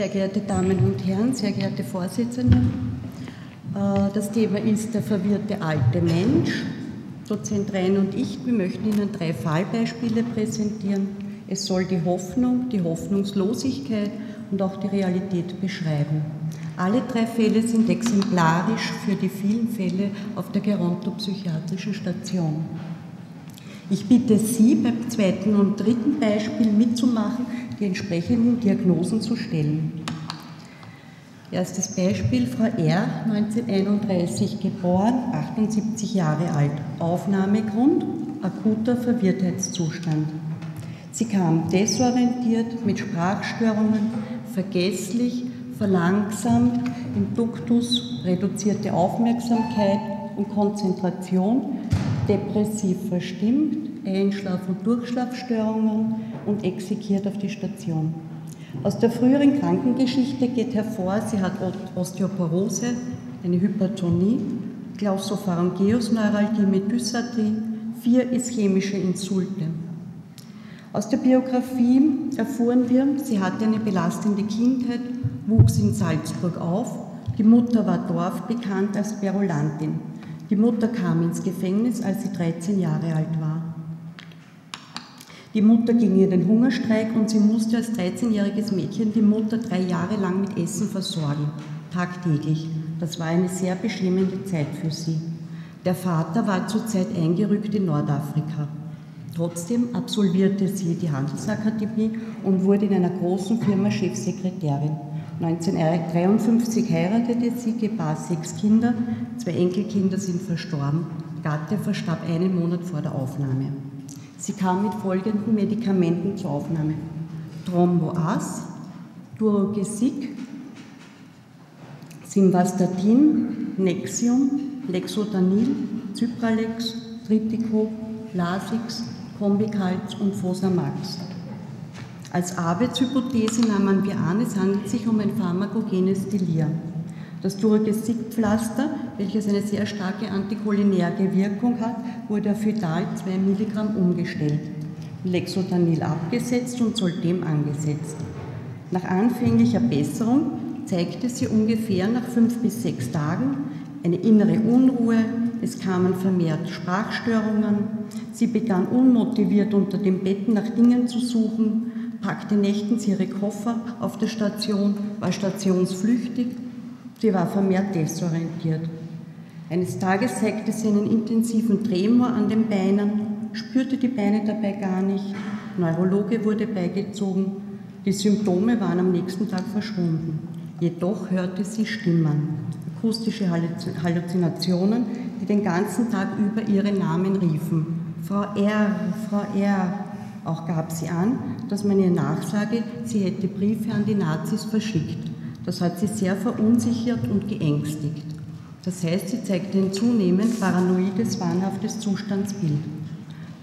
Sehr geehrte Damen und Herren, sehr geehrte Vorsitzende, äh, das Thema ist der verwirrte alte Mensch. Dozent Rhein und ich, wir möchten Ihnen drei Fallbeispiele präsentieren. Es soll die Hoffnung, die Hoffnungslosigkeit und auch die Realität beschreiben. Alle drei Fälle sind exemplarisch für die vielen Fälle auf der gerontopsychiatrischen Station. Ich bitte Sie beim zweiten und dritten Beispiel mitzumachen, die entsprechenden Diagnosen zu stellen. Erstes Beispiel, Frau R., 1931 geboren, 78 Jahre alt. Aufnahmegrund, akuter Verwirrtheitszustand. Sie kam desorientiert, mit Sprachstörungen, vergesslich, verlangsamt, im Duktus, reduzierte Aufmerksamkeit und Konzentration, depressiv verstimmt, Einschlaf- und Durchschlafstörungen und exekiert auf die Station. Aus der früheren Krankengeschichte geht hervor, sie hat Osteoporose, eine Hypertonie, Klausopharyngeusneuralgie mit Dysarthrie, vier ischämische Insulte. Aus der Biografie erfuhren wir, sie hatte eine belastende Kindheit, wuchs in Salzburg auf, die Mutter war dorfbekannt als Berulantin. Die Mutter kam ins Gefängnis, als sie 13 Jahre alt war. Die Mutter ging in den Hungerstreik und sie musste als 13-jähriges Mädchen die Mutter drei Jahre lang mit Essen versorgen, tagtäglich. Das war eine sehr beschämende Zeit für sie. Der Vater war zurzeit eingerückt in Nordafrika. Trotzdem absolvierte sie die Handelsakademie und wurde in einer großen Firma Chefsekretärin. 1953 heiratete sie, gebar sechs Kinder, zwei Enkelkinder sind verstorben. Gatte verstarb einen Monat vor der Aufnahme. Sie kam mit folgenden Medikamenten zur Aufnahme. Thromboas, Durogesic, Simvastatin, Nexium, Lexotanil, Cypralex, Tritico, Lasix, Combicalz und Fosamax. Als Arbeitshypothese nahmen wir an, es handelt sich um ein pharmakogenes Delir. Das Duragesic-Pflaster, welches eine sehr starke anticholinerge Wirkung hat, wurde auf Fetal 2 Milligramm umgestellt, Lexotanil abgesetzt und Soltem angesetzt. Nach anfänglicher Besserung zeigte sie ungefähr nach fünf bis sechs Tagen eine innere Unruhe, es kamen vermehrt Sprachstörungen, sie begann unmotiviert unter dem Bett nach Dingen zu suchen, packte nächtens ihre Koffer auf der Station, war stationsflüchtig Sie war vermehrt desorientiert. Eines Tages zeigte sie einen intensiven Tremor an den Beinen, spürte die Beine dabei gar nicht. Neurologe wurde beigezogen. Die Symptome waren am nächsten Tag verschwunden. Jedoch hörte sie Stimmen, akustische Halluzinationen, die den ganzen Tag über ihren Namen riefen. Frau R., Frau R. Auch gab sie an, dass man ihr nachsage, sie hätte Briefe an die Nazis verschickt. Das hat sie sehr verunsichert und geängstigt. Das heißt, sie zeigte ein zunehmend paranoides, wahnhaftes Zustandsbild.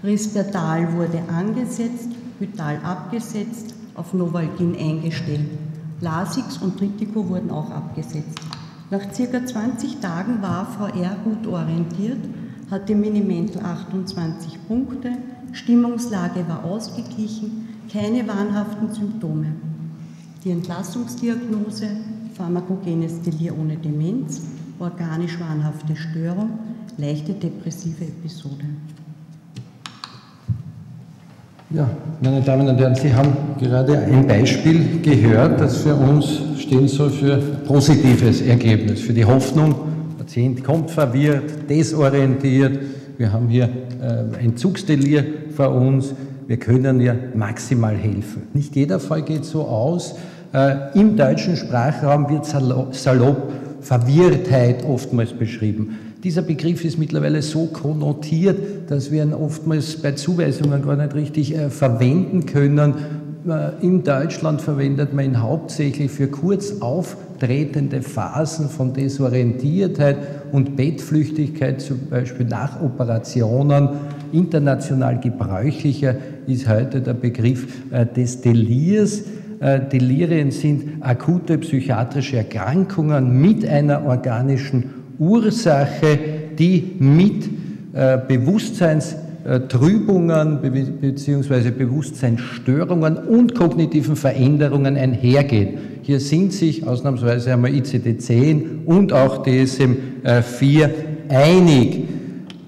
Rispertal wurde angesetzt, Hytal abgesetzt, auf Novalgin eingestellt. Lasix und Tritico wurden auch abgesetzt. Nach circa 20 Tagen war Frau R. gut orientiert, hatte Minimental 28 Punkte, Stimmungslage war ausgeglichen, keine wahnhaften Symptome. Die Entlassungsdiagnose, pharmakogenes Delir ohne Demenz, organisch wahnhafte Störung, leichte depressive Episode. Ja, meine Damen und Herren, Sie haben gerade ein Beispiel gehört, das für uns stehen soll für positives Ergebnis, für die Hoffnung. Patient kommt verwirrt, desorientiert. Wir haben hier äh, ein vor uns. Wir können ja maximal helfen. Nicht jeder Fall geht so aus. Äh, Im deutschen Sprachraum wird salopp Verwirrtheit oftmals beschrieben. Dieser Begriff ist mittlerweile so konnotiert, dass wir ihn oftmals bei Zuweisungen gar nicht richtig äh, verwenden können. Äh, in Deutschland verwendet man ihn hauptsächlich für kurz auftretende Phasen von Desorientiertheit und Bettflüchtigkeit, zum Beispiel nach Operationen. International gebräuchlicher ist heute der Begriff äh, des Delirs. Äh, Delirien sind akute psychiatrische Erkrankungen mit einer organischen Ursache, die mit äh, Bewusstseins äh, Trübungen bzw. Bewusstseinsstörungen und kognitiven Veränderungen einhergeht. Hier sind sich ausnahmsweise einmal ICD-10 und auch DSM-4 einig.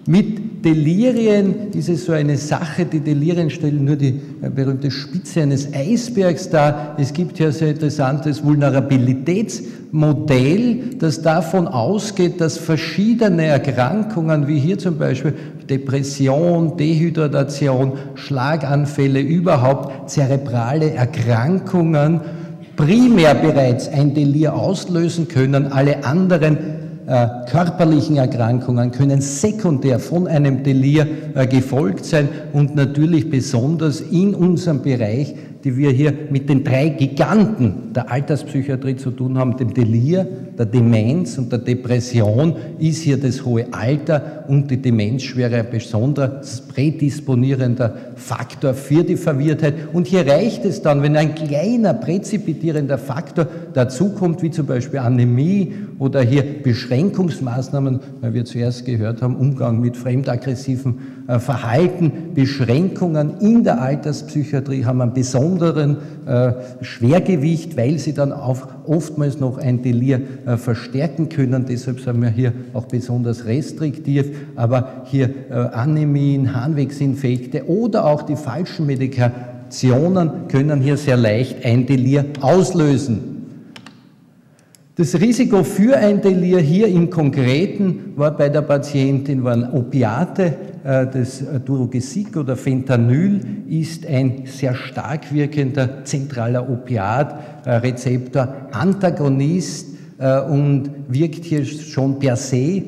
Mit Delirien es so eine Sache, die Delirien stellen nur die äh, berühmte Spitze eines Eisbergs dar. Es gibt ja sehr interessantes Vulnerabilitätsmodell, das davon ausgeht, dass verschiedene Erkrankungen, wie hier zum Beispiel Depression, Dehydratation, Schlaganfälle, überhaupt zerebrale Erkrankungen, primär bereits ein Delir auslösen können, alle anderen körperlichen Erkrankungen können sekundär von einem Delir äh, gefolgt sein und natürlich besonders in unserem Bereich die wir hier mit den drei Giganten der Alterspsychiatrie zu tun haben, dem Delir, der Demenz und der Depression, ist hier das hohe Alter und die Demenzschwere ein besonders prädisponierender Faktor für die Verwirrtheit. Und hier reicht es dann, wenn ein kleiner präzipitierender Faktor dazukommt, wie zum Beispiel Anämie oder hier Beschränkungsmaßnahmen, weil wir zuerst gehört haben, Umgang mit fremdaggressiven äh, Verhalten, Beschränkungen in der Alterspsychiatrie haben einen besonderen äh, Schwergewicht, weil sie dann auch oftmals noch ein Delir äh, verstärken können. Deshalb sind wir hier auch besonders restriktiv. Aber hier Anämien, Harnwegsinfekte oder auch die falschen Medikationen können hier sehr leicht ein Delir auslösen. Das Risiko für ein Delir hier im Konkreten war bei der Patientin waren Opiate, äh, das Durogesic oder Fentanyl ist ein sehr stark wirkender zentraler Opiatrezeptor, Antagonist äh, und wirkt hier schon per se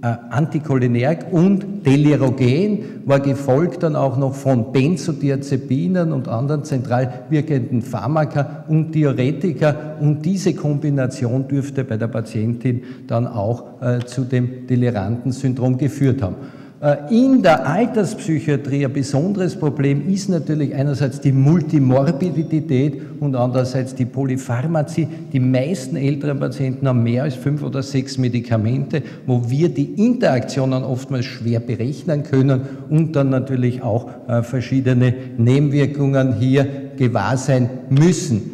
äh, Anticholinerg und Delirogen, war gefolgt dann auch noch von Benzodiazepinen und anderen zentral wirkenden Pharmaka und Diuretika und diese Kombination dürfte bei der Patientin dann auch äh, zu dem deliranten Syndrom geführt haben. Äh, in der Alterspsychiatrie ein besonderes Problem ist natürlich einerseits die Multimorbidität und andererseits die Polypharmazie. Die meisten älteren Patienten haben mehr als fünf oder sechs Medikamente, wo wir die Interaktionen oftmals schwer berechnen können und dann natürlich auch äh, verschiedene Nebenwirkungen hier gewahr sein müssen.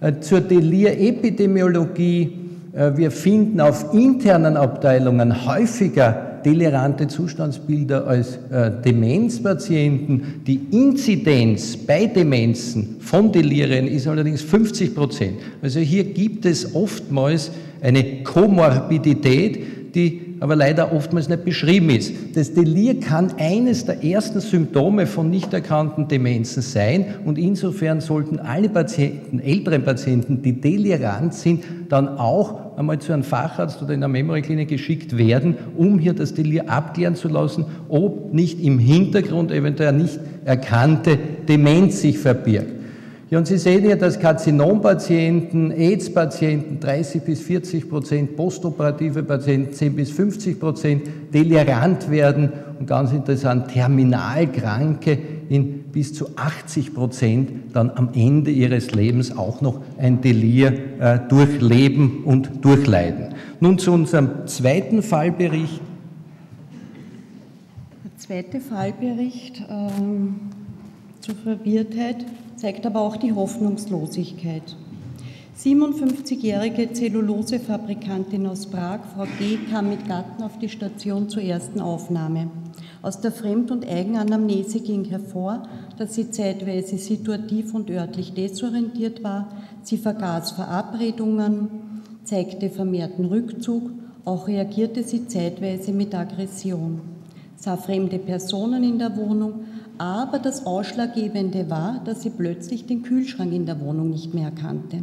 Äh, zur Delir-Epidemiologie. Wir finden auf internen Abteilungen häufiger delirante Zustandsbilder als äh, Demenzpatienten. Die Inzidenz bei Demenzen von Delirien ist allerdings 50 Prozent. Also hier gibt es oftmals eine Komorbidität, die aber leider oftmals nicht beschrieben ist. Das Delir kann eines der ersten Symptome von nicht erkannten Demenzen sein und insofern sollten alle Patienten, älteren Patienten, die delirant sind, dann auch einmal zu einem Facharzt oder in einer Memory-Klinik geschickt werden, um hier das Delir abklären zu lassen, ob nicht im Hintergrund eventuell nicht erkannte Demenz sich verbirgt. Ja, und Sie sehen hier, dass Karzinompatienten, AIDS-Patienten 30 bis 40 Prozent, postoperative Patienten 10 bis 50 Prozent delirant werden und ganz interessant, Terminalkranke in bis zu 80 Prozent dann am Ende ihres Lebens auch noch ein Delir äh, durchleben und durchleiden. Nun zu unserem zweiten Fallbericht. Der zweite Fallbericht ähm, zur Verwirrtheit zeigt aber auch die Hoffnungslosigkeit. 57-jährige Zellulosefabrikantin aus Prag, Frau G., kam mit Gatten auf die Station zur ersten Aufnahme. Aus der Fremd- und Eigenanamnese ging hervor, dass sie zeitweise situativ und örtlich desorientiert war. Sie vergaß Verabredungen, zeigte vermehrten Rückzug, auch reagierte sie zeitweise mit Aggression, sah fremde Personen in der Wohnung, aber das Ausschlaggebende war, dass sie plötzlich den Kühlschrank in der Wohnung nicht mehr erkannte.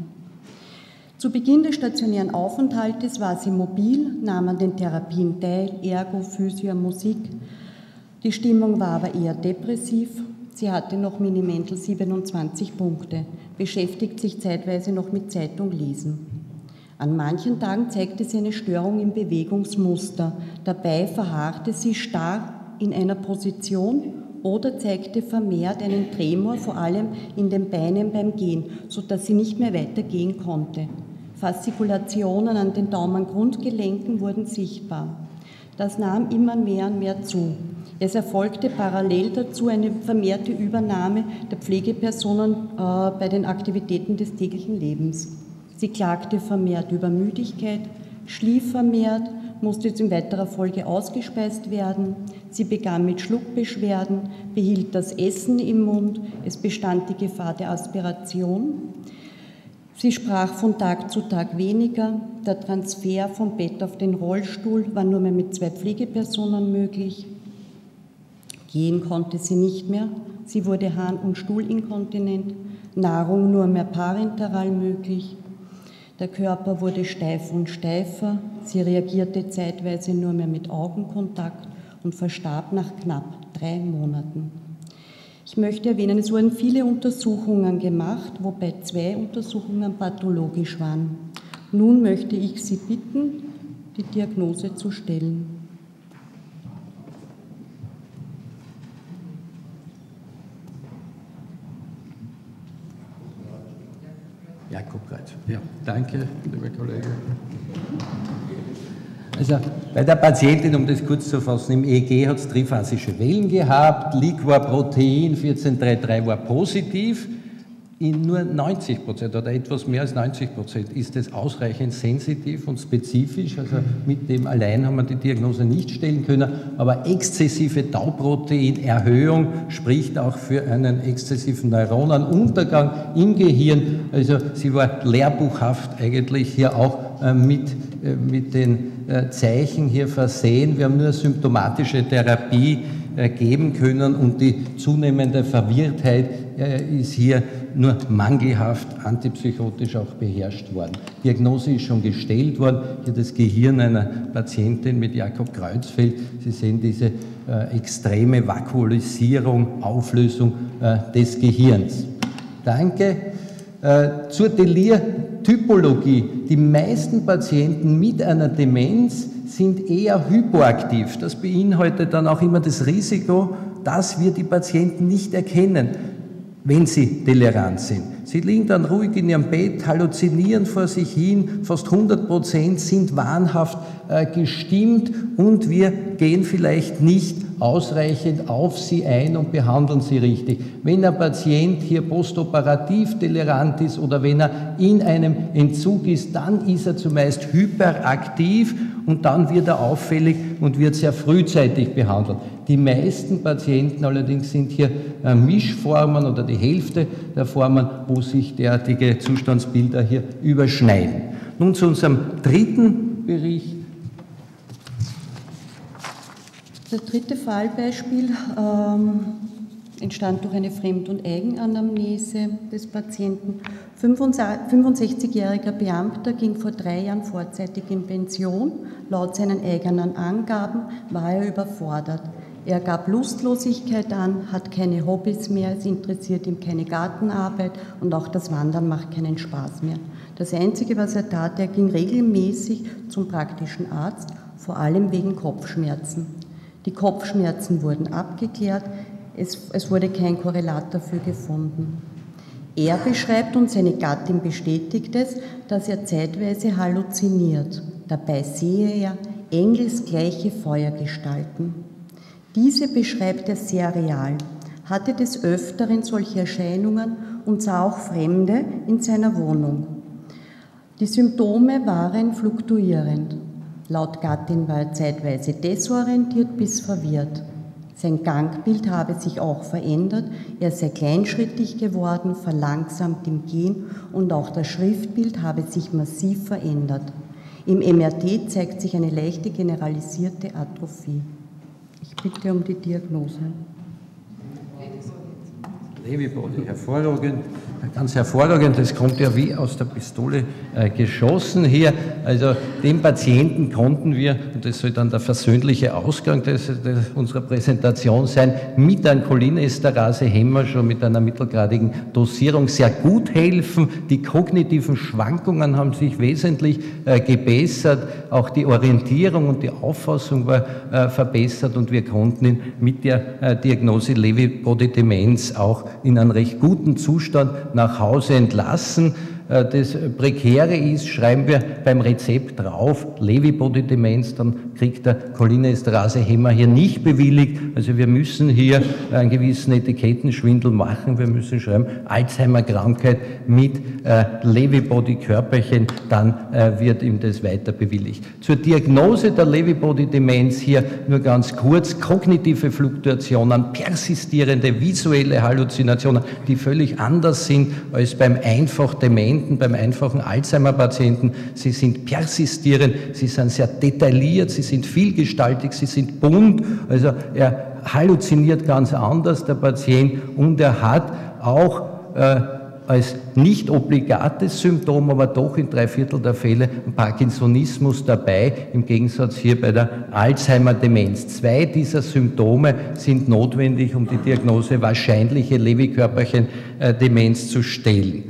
Zu Beginn des stationären Aufenthaltes war sie mobil, nahm an den Therapien teil, Ergo, Physio, Musik. Die Stimmung war aber eher depressiv. Sie hatte noch Minimental 27 Punkte, beschäftigt sich zeitweise noch mit Zeitung lesen. An manchen Tagen zeigte sie eine Störung im Bewegungsmuster. Dabei verharrte sie starr in einer Position oder zeigte vermehrt einen Tremor, vor allem in den Beinen beim Gehen, sodass sie nicht mehr weitergehen konnte. Faszikulationen an den Daumengrundgelenken wurden sichtbar. Das nahm immer mehr und mehr zu. Es erfolgte parallel dazu eine vermehrte Übernahme der Pflegepersonen äh, bei den Aktivitäten des täglichen Lebens. Sie klagte vermehrt über Müdigkeit, schlief vermehrt, musste in weiterer Folge ausgespeist werden. Sie begann mit Schluckbeschwerden, behielt das Essen im Mund, es bestand die Gefahr der Aspiration. Sie sprach von Tag zu Tag weniger. Der Transfer vom Bett auf den Rollstuhl war nur mehr mit zwei Pflegepersonen möglich. Gehen konnte sie nicht mehr. Sie wurde Harn- und Stuhlinkontinent. Nahrung nur mehr parenteral möglich. Der Körper wurde steif und steifer. Sie reagierte zeitweise nur mehr mit Augenkontakt und verstarb nach knapp drei Monaten. Ich möchte erwähnen, es wurden viele Untersuchungen gemacht, wobei zwei Untersuchungen pathologisch waren. Nun möchte ich Sie bitten, die Diagnose zu stellen. Jakob Kreuz. Ja, danke, liebe Kollege. Also bei der Patientin, um das kurz zu fassen, im EEG hat es triphasische Wellen gehabt, Liquorprotein 1433 war positiv. In nur 90 Prozent oder etwas mehr als 90 Prozent ist es ausreichend sensitiv und spezifisch. Also mit dem allein haben wir die Diagnose nicht stellen können. Aber exzessive Tauproteinerhöhung spricht auch für einen exzessiven Neuronenuntergang im Gehirn. Also sie war lehrbuchhaft eigentlich hier auch äh, mit, mit den äh, Zeichen hier versehen. Wir haben nur symptomatische Therapie äh, geben können und die zunehmende Verwirrtheit äh, ist hier nur mangelhaft antipsychotisch auch beherrscht worden. Diagnose ist schon gestellt worden, hier das Gehirn einer Patientin mit Jakob Kreuzfeld. Sie sehen diese äh, extreme Vakuolisierung, Auflösung äh, des Gehirns. Danke. Äh, zur Delir-Typologie. Die meisten Patienten mit einer Demenz sind eher hypoaktiv. Das beinhaltet dann auch immer das Risiko, dass wir die Patienten nicht erkennen, wenn sie tolerant sind. Sie liegen dann ruhig in ihrem Bett, halluzinieren vor sich hin, fast 100 Prozent sind wahnhaft äh, gestimmt und wir gehen vielleicht nicht ausreichend auf sie ein und behandeln sie richtig. Wenn ein Patient hier postoperativ tolerant ist oder wenn er in einem Entzug ist, dann ist er zumeist hyperaktiv und dann wird er auffällig und wird sehr frühzeitig behandelt. Die meisten Patienten allerdings sind hier äh, Mischformen oder die Hälfte der Formen, wo sich derartige Zustandsbilder hier überschneiden. Nun zu unserem dritten Bericht. Das dritte Fallbeispiel ähm, entstand durch eine Fremd- und Eigenanamnese des Patienten. 65-jähriger Beamter ging vor drei Jahren vorzeitig in Pension. Laut seinen eigenen Angaben war er überfordert. Er gab Lustlosigkeit an, hat keine Hobbys mehr, es interessiert ihm keine Gartenarbeit und auch das Wandern macht keinen Spaß mehr. Das Einzige, was er tat, er ging regelmäßig zum praktischen Arzt, vor allem wegen Kopfschmerzen. Die Kopfschmerzen wurden abgeklärt, es, es wurde kein Korrelat dafür gefunden. Er beschreibt und seine Gattin bestätigt es, dass er zeitweise halluziniert. Dabei sehe er engelsgleiche Feuergestalten. Diese beschreibt er sehr real, hatte des Öfteren solche Erscheinungen und sah auch Fremde in seiner Wohnung. Die Symptome waren fluktuierend. Laut Gattin war er zeitweise desorientiert bis verwirrt. Sein Gangbild habe sich auch verändert, er sei kleinschrittig geworden, verlangsamt im Gehen und auch das Schriftbild habe sich massiv verändert. Im MRT zeigt sich eine leichte generalisierte Atrophie. Ich bitte um die Diagnose. Lewy-Body, hervorragend, ganz hervorragend. Das kommt ja wie aus der Pistole äh, geschossen hier. Also den Patienten konnten wir, und das soll dann der versöhnliche Ausgang des, des, unserer Präsentation sein, mit einem Cholinesterase-Hämmer schon mit einer mittelgradigen Dosierung sehr gut helfen. Die kognitiven Schwankungen haben sich wesentlich äh, gebessert. Auch die Orientierung und die Auffassung war äh, verbessert und wir konnten ihn mit der äh, Diagnose Lewy-Body-Demenz auch in einem recht guten Zustand nach Hause entlassen. äh, das Prekäre ist, schreiben wir beim Rezept drauf, Lewy-Body-Demenz, dann kriegt der Cholinesterase-Hämmer hier nicht bewilligt. Also wir müssen hier einen gewissen Etikettenschwindel machen. Wir müssen schreiben, Alzheimer-Krankheit mit äh, Lewy-Body-Körperchen, dann äh, wird ihm das weiter bewilligt. Zur Diagnose der Lewy-Body-Demenz hier nur ganz kurz, kognitive Fluktuationen, persistierende visuelle Halluzinationen, die völlig anders sind als beim einfach Dementen, beim einfachen Alzheimer-Patienten. Sie sind persistierend, sie sind sehr detailliert, sie sind vielgestaltig, sie sind bunt. Also er halluziniert ganz anders, der Patient, und er hat auch äh, als nicht obligates Symptom, aber doch in drei Viertel der Fälle Parkinsonismus dabei, im Gegensatz hier bei der Alzheimer-Demenz. Zwei dieser Symptome sind notwendig, um die Diagnose wahrscheinliche Lewy-Körperchen-Demenz zu stellen.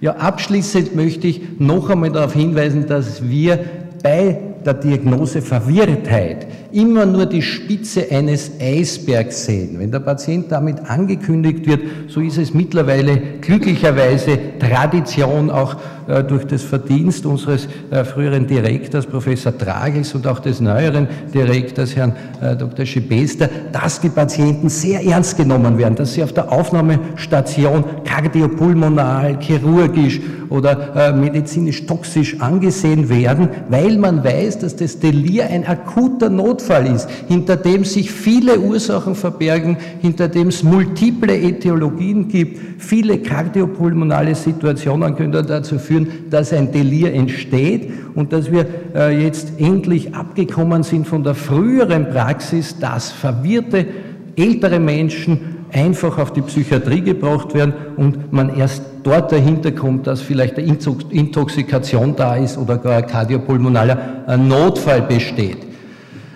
Ja, abschließend möchte ich noch einmal darauf hinweisen, dass wir bei der Diagnose Verwirrtheit immer nur die Spitze eines Eisbergs sehen. Wenn der Patient damit angekündigt wird, so ist es mittlerweile glücklicherweise Tradition auch durch das Verdienst unseres äh, früheren Direktors, Professor Tragels und auch des neueren Direktors, Herrn äh, Dr. Schibester, dass die Patienten sehr ernst genommen werden, dass sie auf der Aufnahmestation kardiopulmonal, chirurgisch oder medizinisch toxisch angesehen werden, weil man weiß, dass das Delir ein akuter Notfall ist, hinter dem sich viele Ursachen verbergen, hinter dem es multiple Äthiologien gibt, viele kardiopulmonale Situationen können dazu führen, führen, dass ein Delir entsteht und dass wir äh, jetzt endlich abgekommen sind von der früheren Praxis, dass verwirrte ältere Menschen einfach auf die Psychiatrie gebracht werden und man erst dort dahinter kommt, dass vielleicht eine Intoxikation da ist oder gar ein kardiopulmonaler Notfall besteht.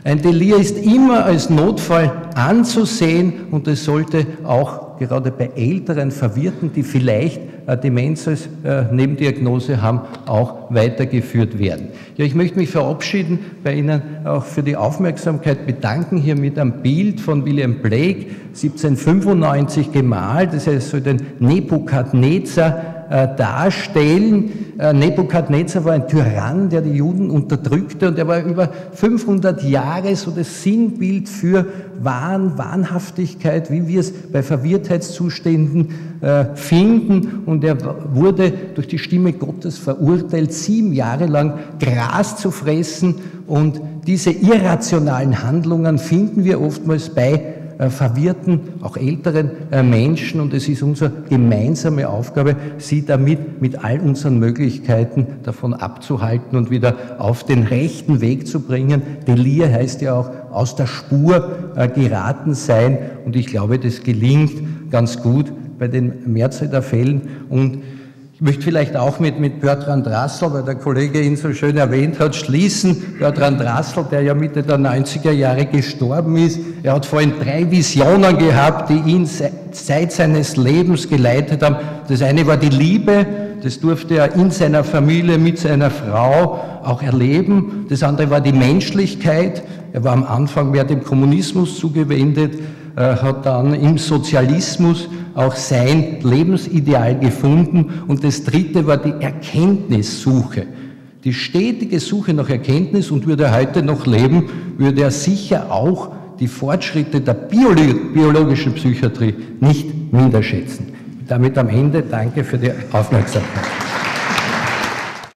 Ein Delir ist immer als Notfall anzusehen und es sollte auch gerade bei älteren Verwirrten, die vielleicht Demenz als äh, Nebendiagnose haben, auch weitergeführt werden. Ja, ich möchte mich verabschieden, bei Ihnen auch für die Aufmerksamkeit bedanken, hier mit einem Bild von William Blake, 1795 gemalt, das heißt so den Nebukadnezar äh, darstellen. Äh, Nebukadnezar war ein Tyrann, der die Juden unterdrückte und er war über 500 Jahre so das Sinnbild für Wahn, Wahnhaftigkeit, wie wir es bei Verwirrtheitszuständen äh, finden. Und er wurde durch die Stimme Gottes verurteilt, sieben Jahre lang Gras zu fressen. Und diese irrationalen Handlungen finden wir oftmals bei verwirrten, auch älteren äh, Menschen. Und es ist unsere gemeinsame Aufgabe, sie damit mit all unseren Möglichkeiten davon abzuhalten und wieder auf den rechten Weg zu bringen. Delir heißt ja auch aus der Spur äh, geraten sein. Und ich glaube, das gelingt ganz gut bei den Mehrzahl der Fällen. Und ich möchte vielleicht auch mit, mit Bertrand Rassel, weil der Kollege ihn so schön erwähnt hat, schließen. Bertrand Rassel, der ja Mitte der 90er Jahre gestorben ist, er hat vorhin drei Visionen gehabt, die ihn seit seines Lebens geleitet haben. Das eine war die Liebe, das durfte er in seiner Familie mit seiner Frau auch erleben. Das andere war die Menschlichkeit. Er war am Anfang mehr dem Kommunismus zugewendet, hat dann im Sozialismus auch sein Lebensideal gefunden. Und das dritte war die Erkenntnissuche. Die stetige Suche nach Erkenntnis und würde er heute noch leben, würde er sicher auch die Fortschritte der biologischen Psychiatrie nicht minder schätzen. Damit am Ende danke für die Aufmerksamkeit.